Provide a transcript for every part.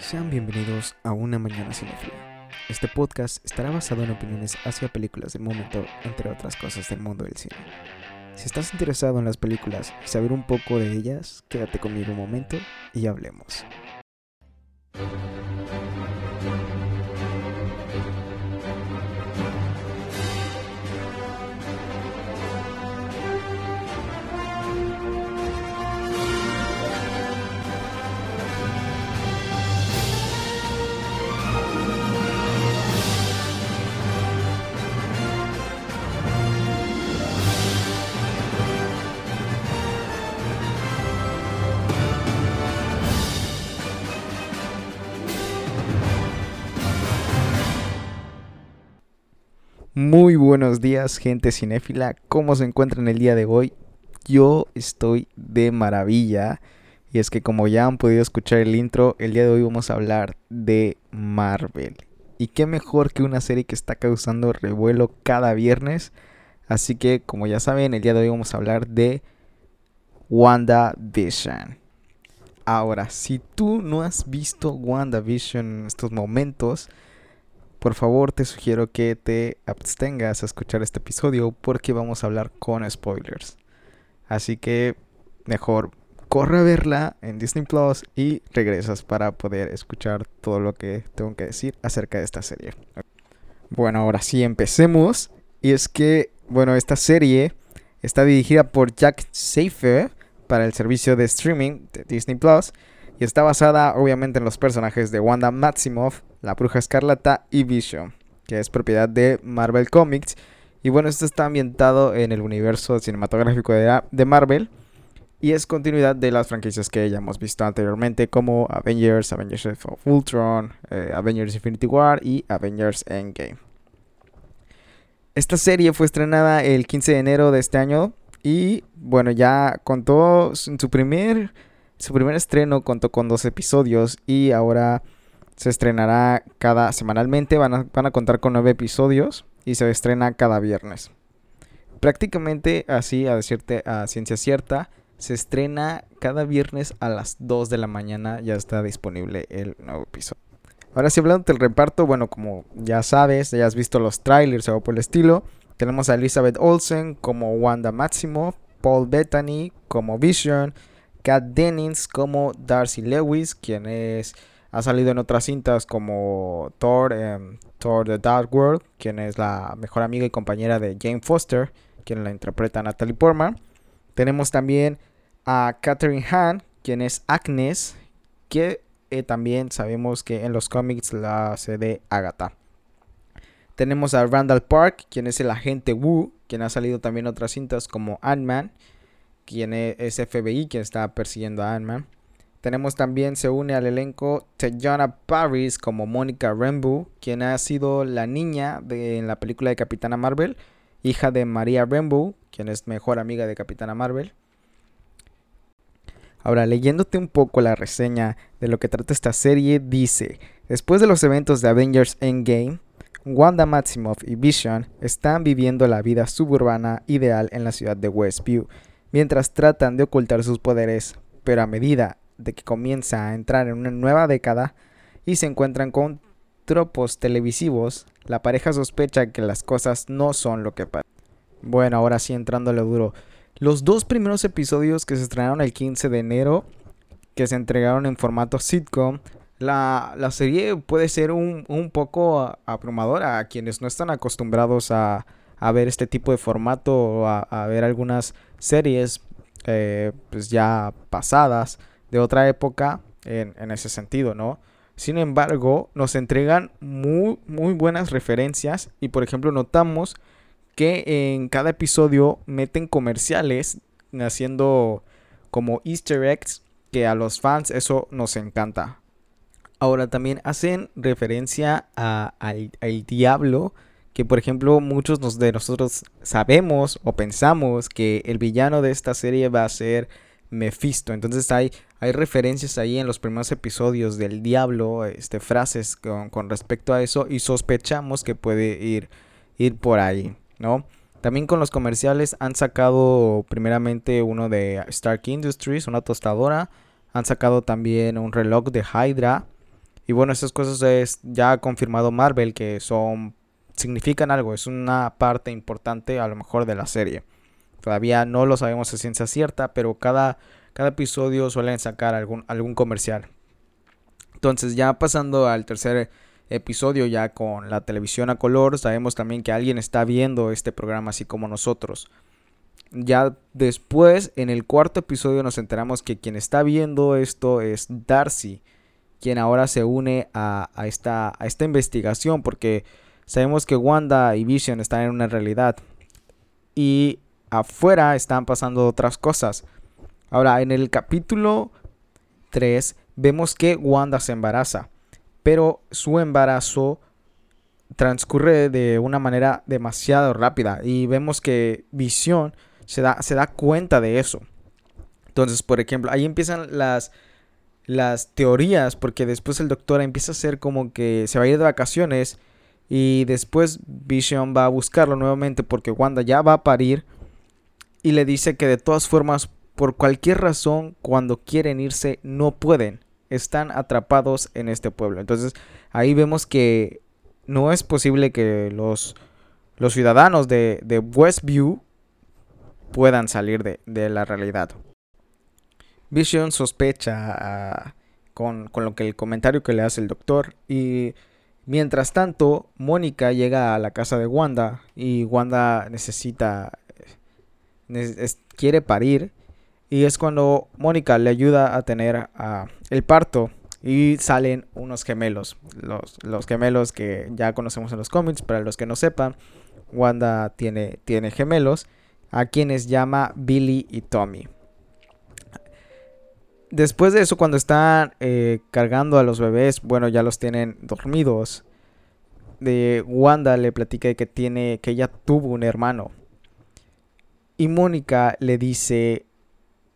Sean bienvenidos a Una Mañana Cinefila. Este podcast estará basado en opiniones hacia películas del momento, entre otras cosas del mundo del cine. Si estás interesado en las películas y saber un poco de ellas, quédate conmigo un momento y hablemos. Muy buenos días, gente cinéfila. ¿Cómo se encuentran el día de hoy? Yo estoy de maravilla. Y es que como ya han podido escuchar el intro, el día de hoy vamos a hablar de Marvel. Y qué mejor que una serie que está causando revuelo cada viernes. Así que como ya saben, el día de hoy vamos a hablar de WandaVision. Ahora, si tú no has visto WandaVision en estos momentos, por favor te sugiero que te abstengas a escuchar este episodio porque vamos a hablar con spoilers. Así que mejor corre a verla en Disney Plus y regresas para poder escuchar todo lo que tengo que decir acerca de esta serie. Bueno, ahora sí empecemos. Y es que, bueno, esta serie está dirigida por Jack Safer para el servicio de streaming de Disney Plus y está basada obviamente en los personajes de Wanda Maximoff, la Bruja Escarlata y Vision, que es propiedad de Marvel Comics. Y bueno, esto está ambientado en el universo cinematográfico de, Marvel y es continuidad de las franquicias que ya hemos visto anteriormente como Avengers, Avengers of Ultron, eh, Avengers Infinity War y Avengers Endgame. Esta serie fue estrenada el 15 de enero de este año y bueno, ya contó en su primer su primer estreno contó con dos episodios y ahora se estrenará cada semanalmente. Van a, van a contar con nueve episodios y se estrena cada viernes. Prácticamente así, a decirte a ciencia cierta, se estrena cada viernes a las 2 de la mañana. Ya está disponible el nuevo episodio. Ahora sí, hablando del reparto, bueno, como ya sabes, ya has visto los trailers o por el estilo. Tenemos a Elizabeth Olsen como Wanda Maximoff, Paul Bettany como Vision, Kat Dennings como Darcy Lewis, quien es, ha salido en otras cintas como Thor, em, Thor The Dark World, quien es la mejor amiga y compañera de Jane Foster, quien la interpreta Natalie Portman. Tenemos también a Catherine Hahn, quien es Agnes, que eh, también sabemos que en los cómics la hace de Agatha. Tenemos a Randall Park, quien es el agente Wu, quien ha salido también en otras cintas como Ant-Man quien es FBI, quien está persiguiendo a Ant-Man. Tenemos también, se une al elenco Tejana Paris como Mónica Rambeau, quien ha sido la niña de, en la película de Capitana Marvel, hija de María Rambeau, quien es mejor amiga de Capitana Marvel. Ahora, leyéndote un poco la reseña de lo que trata esta serie, dice, después de los eventos de Avengers Endgame, Wanda Maximoff y Vision están viviendo la vida suburbana ideal en la ciudad de Westview mientras tratan de ocultar sus poderes, pero a medida de que comienza a entrar en una nueva década y se encuentran con tropos televisivos, la pareja sospecha que las cosas no son lo que parecen. Bueno, ahora sí entrándole duro. Los dos primeros episodios que se estrenaron el 15 de enero, que se entregaron en formato sitcom, la, serie puede ser un, un poco abrumadora a quienes no están acostumbrados a, a ver este tipo de formato o a, ver algunas series eh, pues ya pasadas de otra época en, en, ese sentido, ¿no? Sin embargo, nos entregan muy, muy buenas referencias y por ejemplo notamos que en cada episodio meten comerciales haciendo como easter eggs que a los fans eso nos encanta. Ahora también hacen referencia al, al diablo que por ejemplo muchos de nosotros sabemos o pensamos que el villano de esta serie va a ser Mephisto. Entonces hay, hay referencias ahí en los primeros episodios del diablo, este, frases con, respecto a eso y sospechamos que puede ir, ir por ahí, ¿no? También con los comerciales han sacado primeramente uno de Stark Industries, una tostadora. Han sacado también un reloj de Hydra. Y bueno, estas cosas es ya ha confirmado Marvel que son significan algo, es una parte importante a lo mejor de la serie. Todavía no lo sabemos a ciencia cierta, pero cada, cada episodio suelen sacar algún, algún comercial. Entonces ya pasando al tercer episodio ya con la televisión a color, sabemos también que alguien está viendo este programa así como nosotros. Ya después, en el cuarto episodio, nos enteramos que quien está viendo esto es Darcy, quien ahora se une a, esta, a esta investigación, porque sabemos que Wanda y Vision están en una realidad. Y afuera están pasando otras cosas. Ahora, en el capítulo 3 vemos que Wanda se embaraza, pero su embarazo transcurre de una manera demasiado rápida y vemos que Vision se da, se da cuenta de eso. Entonces, por ejemplo, ahí empiezan las, las teorías, porque después el doctor empieza a hacer como que se va a ir de vacaciones y después Vision va a buscarlo nuevamente porque Wanda ya va a parir y le dice que de todas formas, por cualquier razón, cuando quieren irse, no pueden. Están atrapados en este pueblo. Entonces ahí vemos que no es posible que los, los ciudadanos de, de Westview puedan salir de, la realidad. Vision sospecha ah, con, con, lo que el comentario que le hace el doctor y mientras tanto Mónica llega a la casa de Wanda y Wanda necesita quiere parir y es cuando Mónica le ayuda a tener el parto y salen unos gemelos los, los, gemelos que ya conocemos en los cómics para los que no sepan Wanda tiene, tiene gemelos a quienes llama Billy y Tommy. Después de eso, cuando están eh, cargando a los bebés, bueno, ya los tienen dormidos. De Wanda le platica que tiene, que ella tuvo un hermano. Y Mónica le dice,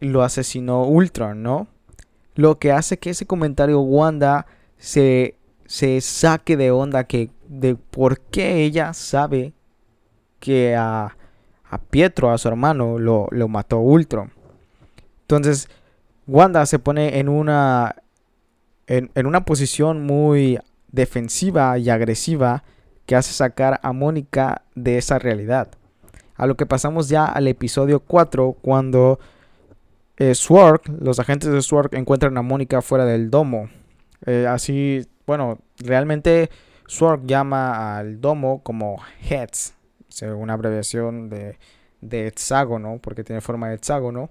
lo asesinó Ultron, ¿no? Lo que hace que ese comentario Wanda se, se saque de onda que de por qué ella sabe que a a Pietro, a su hermano, lo, lo mató Ultron. Entonces, Wanda se pone en una, en, en, una posición muy defensiva y agresiva que hace sacar a Mónica de esa realidad. A lo que pasamos ya al episodio 4 cuando eh, los agentes de Swark encuentran a Mónica fuera del domo. Eh, así, bueno, realmente Swark llama al domo como Heads, una abreviación de, hexágono, porque tiene forma de hexágono.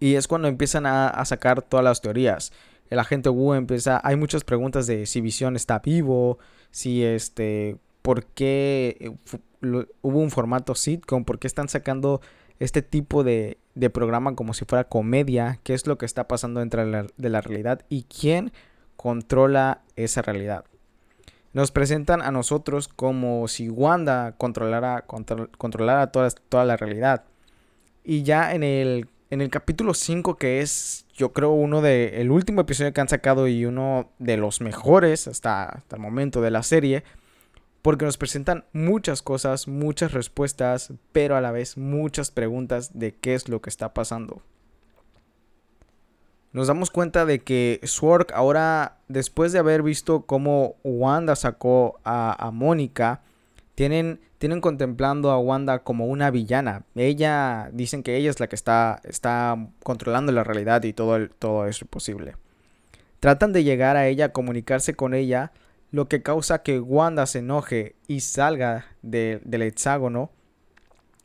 Y es cuando empiezan a, sacar todas las teorías. El agente Wu empieza. Hay muchas preguntas de si Visión está vivo. Si este. ¿Por qué hubo un formato sitcom? ¿Por qué están sacando este tipo de, de programa como si fuera comedia? ¿Qué es lo que está pasando dentro de la realidad? ¿Y quién controla esa realidad? nos presentan a nosotros como si Wanda controlara, controlara toda, toda, la realidad. Y ya en el, en el capítulo 5, que es yo creo uno de el último episodio que han sacado y uno de los mejores hasta el momento de la serie, porque nos presentan muchas cosas, muchas respuestas, pero a la vez muchas preguntas de qué es lo que está pasando nos damos cuenta de que Sword ahora, después de haber visto cómo Wanda sacó a, Mónica, tienen, tienen contemplando a Wanda como una villana. Ella, dicen que ella es la que está, está controlando la realidad y todo, todo eso posible. Tratan de llegar a ella, comunicarse con ella, lo que causa que Wanda se enoje y salga del hexágono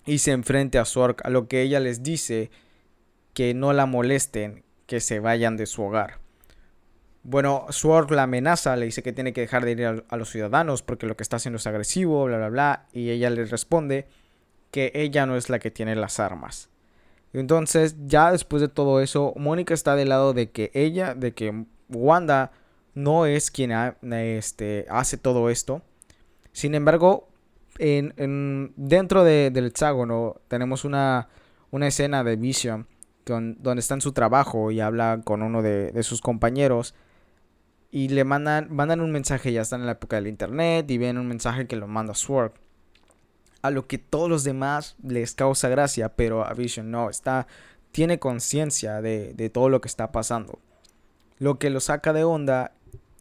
y se enfrente a Sork, a lo que ella les dice que no la molesten, que se vayan de su hogar. Bueno, Sword la amenaza, le dice que tiene que dejar de ir a, los ciudadanos porque lo que está haciendo es agresivo, bla, bla, bla. Y ella le responde que ella no es la que tiene las armas. Entonces, ya después de todo eso, Mónica está del lado de que ella, de que Wanda no es quien este, hace todo esto. Sin embargo, en, dentro del hexágono tenemos una, escena de Vision donde está en su trabajo y habla con uno de, sus compañeros y le mandan, mandan un mensaje, ya están en la época del internet y ven un mensaje que lo manda Sword. A lo que todos los demás les causa gracia, pero a Vision no, está, tiene conciencia de, de todo lo que está pasando. Lo que lo saca de onda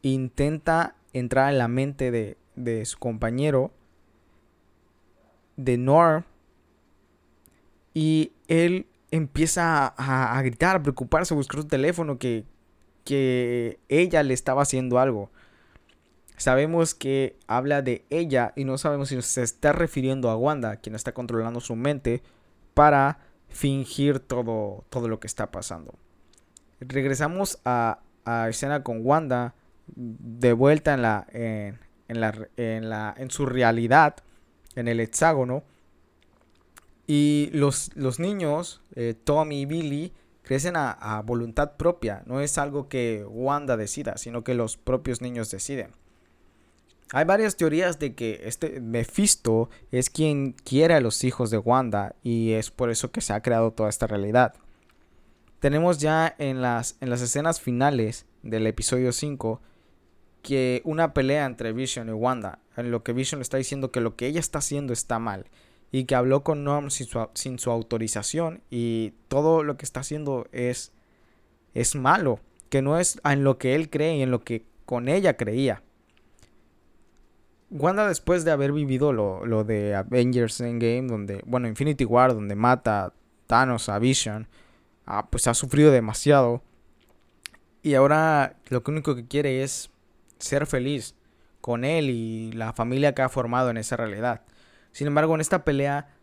intenta entrar en la mente de, de su compañero, de Norm, y él empieza a, a, gritar, a preocuparse, a buscar su teléfono, que, que ella le estaba haciendo algo. Sabemos que habla de ella y no sabemos si se está refiriendo a Wanda, quien está controlando su mente para fingir todo, todo lo que está pasando. Regresamos a, a escena con Wanda de vuelta en la, en, la, en, la, en su realidad, en el hexágono. Y los, los niños, eh, Tommy y Billy, crecen a, voluntad propia. No es algo que Wanda decida, sino que los propios niños deciden. Hay varias teorías de que este Mephisto es quien quiere a los hijos de Wanda y es por eso que se ha creado toda esta realidad. Tenemos ya en las, en las escenas finales del episodio 5 que una pelea entre Vision y Wanda, en lo que Vision está diciendo que lo que ella está haciendo está mal y que habló con Norm sin su, autorización y todo lo que está haciendo es, es malo, que no es en lo que él cree y en lo que con ella creía. Wanda después de haber vivido lo, lo de Avengers Endgame, donde, bueno, Infinity War, donde mata a Thanos a Vision, ah, pues ha sufrido demasiado. Y ahora lo único que quiere es ser feliz con él y la familia que ha formado en esa realidad. Sin embargo, en esta pelea,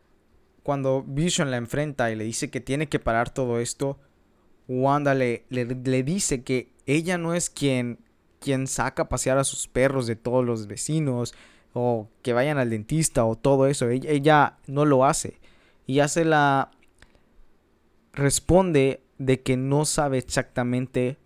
cuando Vision la enfrenta y le dice que tiene que parar todo esto, Wanda le, le, dice que ella no es quien quien saca a pasear a sus perros de todos los vecinos o que vayan al dentista o todo eso. Ella, no lo hace. Y hace la... responde de que no sabe exactamente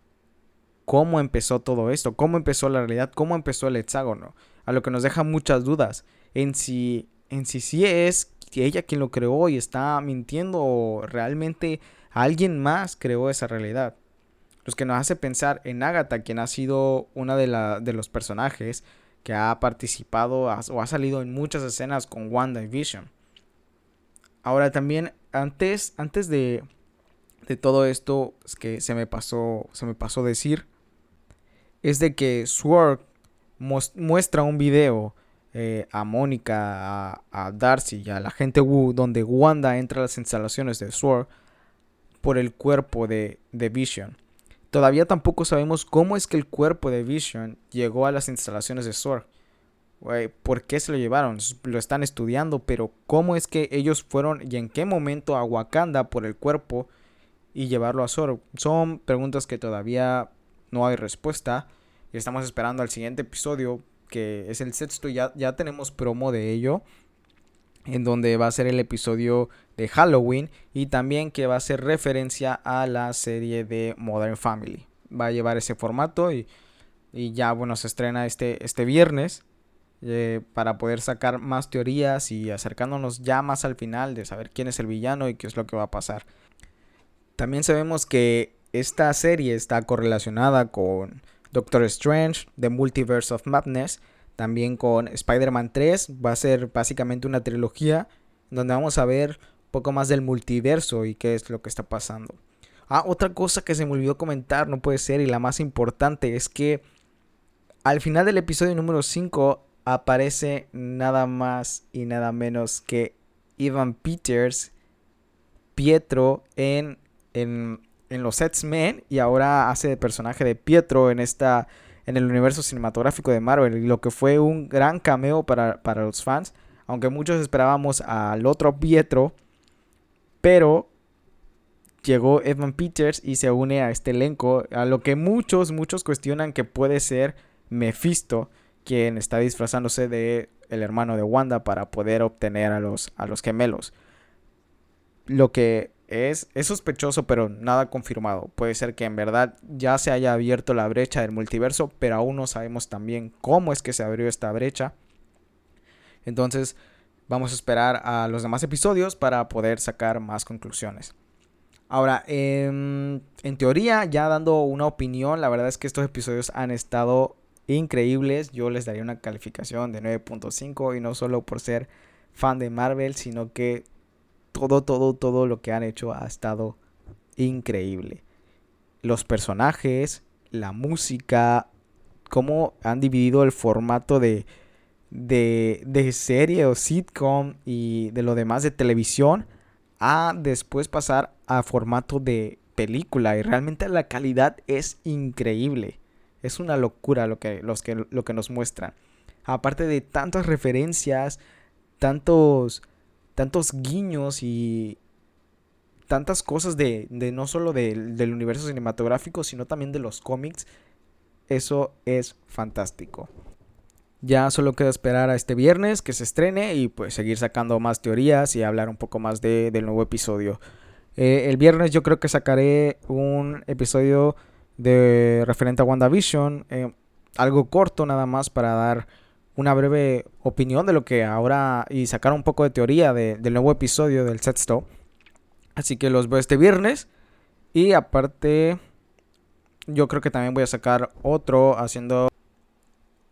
cómo empezó todo esto, cómo empezó la realidad, cómo empezó el hexágono. A lo que nos deja muchas dudas en si en si sí es ella quien lo creó y está mintiendo o realmente alguien más creó esa realidad los que nos hace pensar en Agatha, quien ha sido una de, la, de los personajes que ha participado o ha salido en muchas escenas con Wanda y Vision. Ahora también, antes, antes de, de todo esto es que se me pasó, se me pasó decir, es de que Sword muestra un video eh, a Mónica, a, Darcy y a la gente Wu, donde Wanda entra a las instalaciones de Sword por el cuerpo de, de Vision. Todavía tampoco sabemos cómo es que el cuerpo de Vision llegó a las instalaciones de SOR. ¿Por qué se lo llevaron? Lo están estudiando, pero ¿cómo es que ellos fueron y en qué momento a Wakanda por el cuerpo y llevarlo a SOR? Son preguntas que todavía no hay respuesta. Y estamos esperando al siguiente episodio, que es el sexto. Ya, ya tenemos promo de ello en donde va a ser el episodio de Halloween y también que va a ser referencia a la serie de Modern Family. Va a llevar ese formato y, y ya bueno se estrena este, este viernes eh, para poder sacar más teorías y acercándonos ya más al final de saber quién es el villano y qué es lo que va a pasar. También sabemos que esta serie está correlacionada con Doctor Strange, The Multiverse of Madness, también con Spider-Man 3. Va a ser básicamente una trilogía donde vamos a ver un poco más del multiverso y qué es lo que está pasando. Ah, otra cosa que se me olvidó comentar, no puede ser, y la más importante es que al final del episodio número 5 aparece nada más y nada menos que Ivan Peters, Pietro en, en, en los X-Men y ahora hace de personaje de Pietro en esta en el universo cinematográfico de Marvel, lo que fue un gran cameo para, los fans, aunque muchos esperábamos al otro Pietro, pero llegó Evan Peters y se une a este elenco, a lo que muchos, muchos cuestionan que puede ser Mephisto, quien está disfrazándose de el hermano de Wanda para poder obtener a los, a los gemelos. Lo que es, sospechoso, pero nada confirmado. Puede ser que en verdad ya se haya abierto la brecha del multiverso, pero aún no sabemos también cómo es que se abrió esta brecha. Entonces, vamos a esperar a los demás episodios para poder sacar más conclusiones. Ahora, en, en teoría, ya dando una opinión, la verdad es que estos episodios han estado increíbles. Yo les daría una calificación de 9.5 y no solo por ser fan de Marvel, sino que todo, todo, todo lo que han hecho ha estado increíble. Los personajes, la música, cómo han dividido el formato de, de, de serie o sitcom y de lo demás de televisión a después pasar a formato de película y realmente la calidad es increíble. Es una locura lo que, los que, lo que nos muestran. Aparte de tantas referencias, tantos, tantos guiños y tantas cosas de, no solo del universo cinematográfico, sino también de los cómics. Eso es fantástico. Ya solo queda esperar a este viernes que se estrene y pues seguir sacando más teorías y hablar un poco más de, del nuevo episodio. Eh, el viernes yo creo que sacaré un episodio de referente a WandaVision, eh, algo corto nada más para dar una breve opinión de lo que ahora y sacar un poco de teoría del nuevo episodio del Set Stop. Así que los veo este viernes y aparte yo creo que también voy a sacar otro haciendo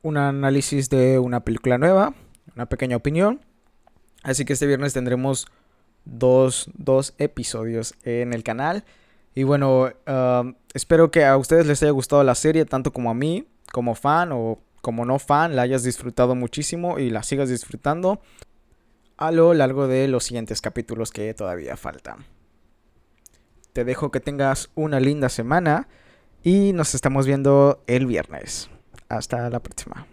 un análisis de una película nueva, una pequeña opinión. Así que este viernes tendremos dos, episodios en el canal. Y bueno, um, espero que a ustedes les haya gustado la serie, tanto como a mí, como fan o como no fan, la hayas disfrutado muchísimo y la sigas disfrutando a lo largo de los siguientes capítulos que todavía faltan. Te dejo que tengas una linda semana y nos estamos viendo el viernes. Hasta la próxima.